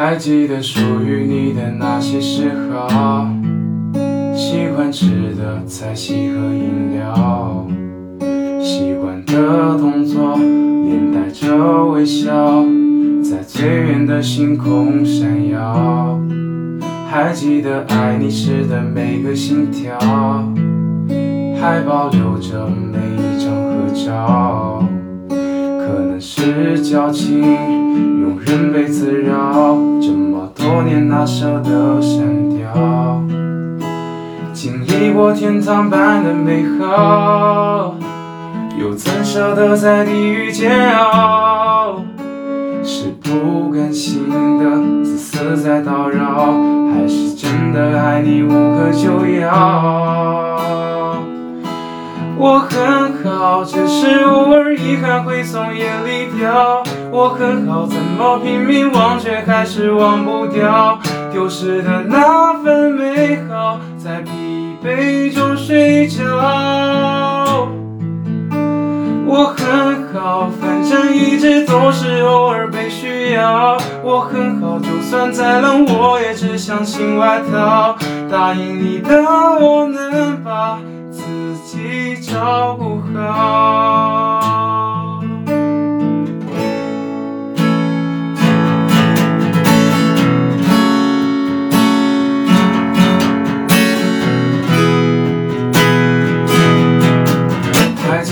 还记得属于你的那些嗜好，喜欢吃的菜系和饮料，习惯的动作，连带着微笑，在最远的星空闪耀。还记得爱你时的每个心跳，还保留着每一张合照。可能是矫情，庸人被滋扰，这么多年哪舍得删掉？经历过天堂般的美好，又怎舍得在地狱煎熬？是不甘心的自私在叨扰，还是真的爱你无可救药？我很好，只是偶尔遗憾会从眼里掉。我很好，怎么拼命忘却还是忘不掉？丢失的那份美好，在疲惫中睡着。我很好，反正一直都是偶尔被需要。我很好，就算再冷，我也只想新外套。答应你的，我能把。自己照顾好。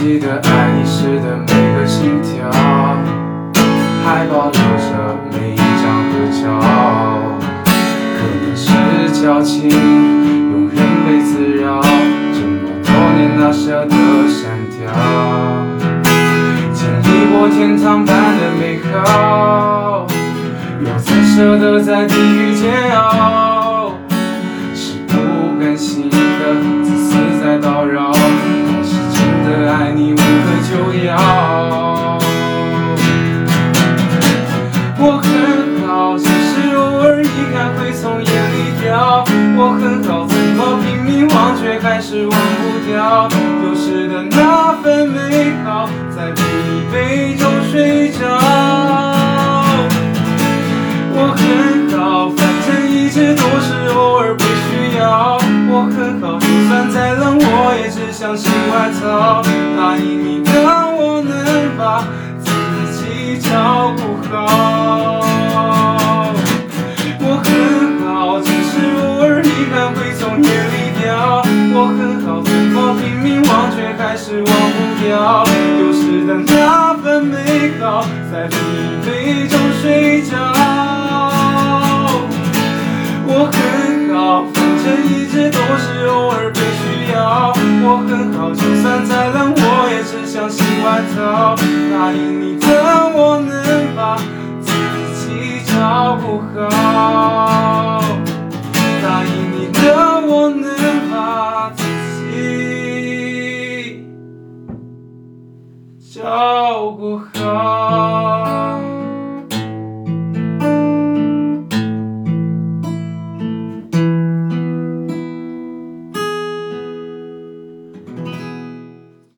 记得爱你时的每个心跳，还保留着每一张合照。可能是矫情，庸人被滋扰。这么多年哪舍得删掉？经历过天堂般的美好，又怎舍得在地狱煎熬？还是忘不掉？丢失的那份美好，在疲惫中睡着。我很好，反正一直都是偶尔被需要。我很好，就算再冷，我也只想新外套。答应你的，我能把自己照顾好。丢失的那份美好，在疲惫中睡着。我很好，反正一直都是偶尔被需要。我很好，就算再冷，我也只想新外套。答应你的，我能把自己照顾好。照顾好。